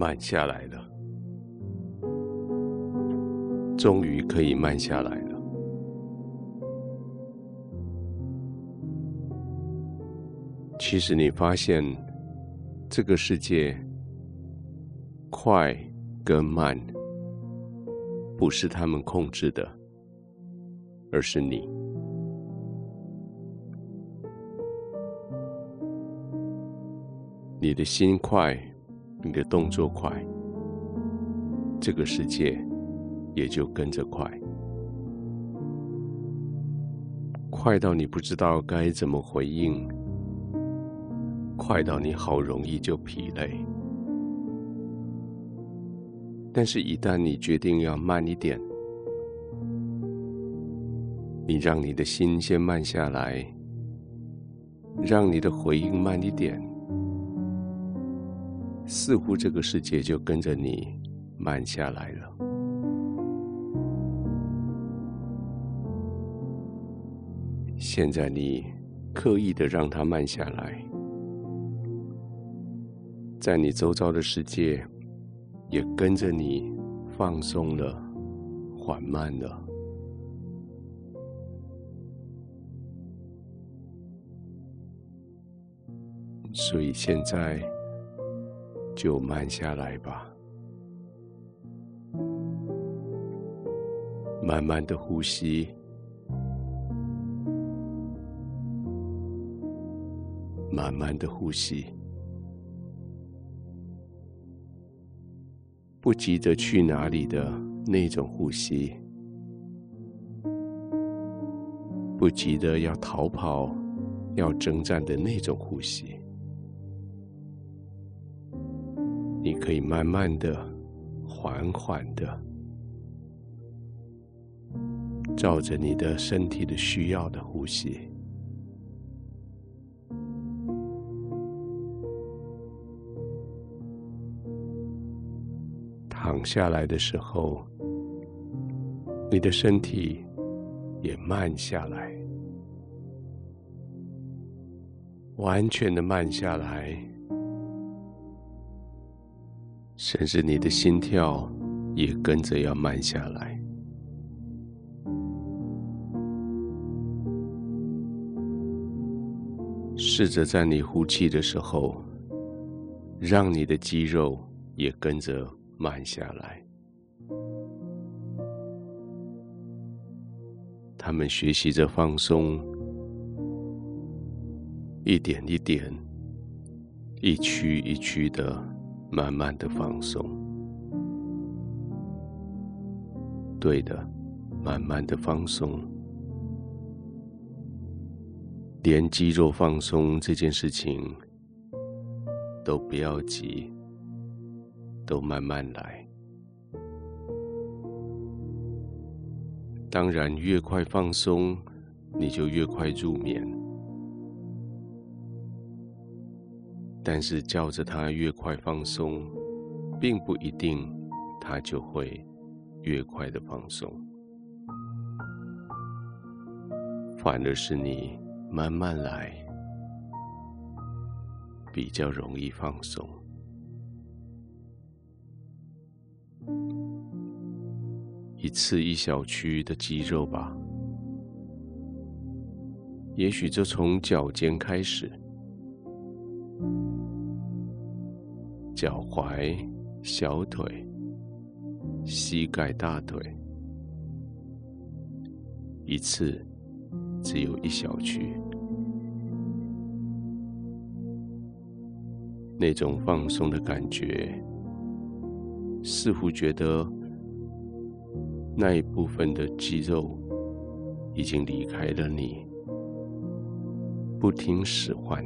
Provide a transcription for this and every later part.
慢下来了，终于可以慢下来了。其实你发现，这个世界快跟慢，不是他们控制的，而是你。你的心快，你的动作快，这个世界也就跟着快，快到你不知道该怎么回应，快到你好容易就疲累。但是，一旦你决定要慢一点，你让你的心先慢下来，让你的回应慢一点。似乎这个世界就跟着你慢下来了。现在你刻意的让它慢下来，在你周遭的世界也跟着你放松了、缓慢了。所以现在。就慢下来吧，慢慢的呼吸，慢慢的呼吸，不急着去哪里的那种呼吸，不急着要逃跑、要征战的那种呼吸。你可以慢慢的、缓缓的，照着你的身体的需要的呼吸。躺下来的时候，你的身体也慢下来，完全的慢下来。甚至你的心跳也跟着要慢下来。试着在你呼气的时候，让你的肌肉也跟着慢下来。他们学习着放松，一点一点，一区一区的。慢慢的放松，对的，慢慢的放松，连肌肉放松这件事情都不要急，都慢慢来。当然，越快放松，你就越快入眠。但是叫着他越快放松，并不一定他就会越快的放松，反而是你慢慢来，比较容易放松。一次一小区的肌肉吧，也许就从脚尖开始。脚踝、小腿、膝盖、大腿，一次只有一小区。那种放松的感觉，似乎觉得那一部分的肌肉已经离开了你，不听使唤，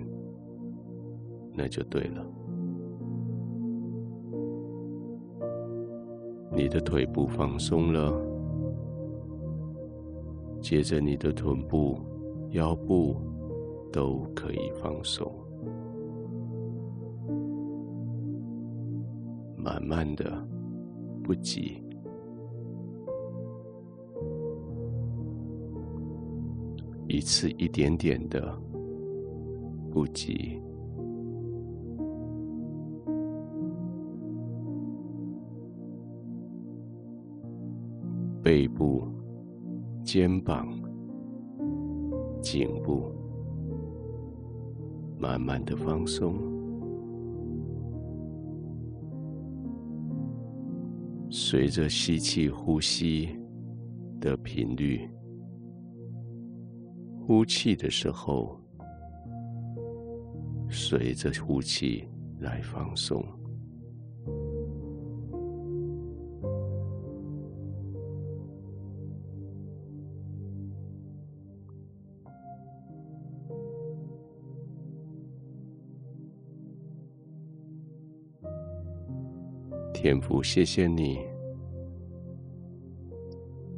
那就对了。你的腿部放松了，接着你的臀部、腰部都可以放松，慢慢的，不急，一次一点点的，不急。背部、肩膀、颈部慢慢的放松，随着吸气、呼吸的频率，呼气的时候，随着呼气来放松。天父，谢谢你，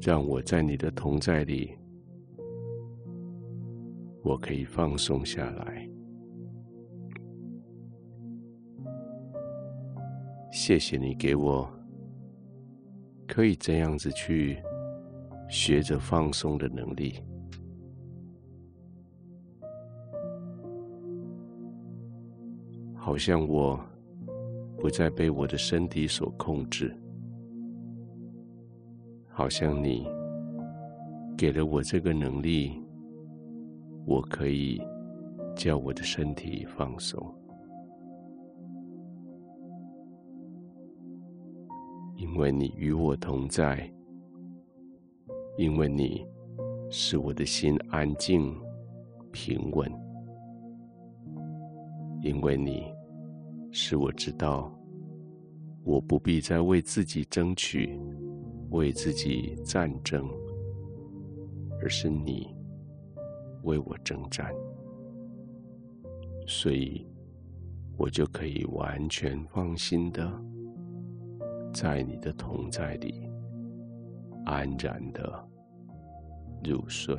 让我在你的同在里，我可以放松下来。谢谢你给我可以这样子去学着放松的能力，好像我。不再被我的身体所控制，好像你给了我这个能力，我可以叫我的身体放松，因为你与我同在，因为你使我的心安静平稳，因为你。使我知道，我不必再为自己争取，为自己战争，而是你为我征战，所以我就可以完全放心的在你的同在里安然的入睡。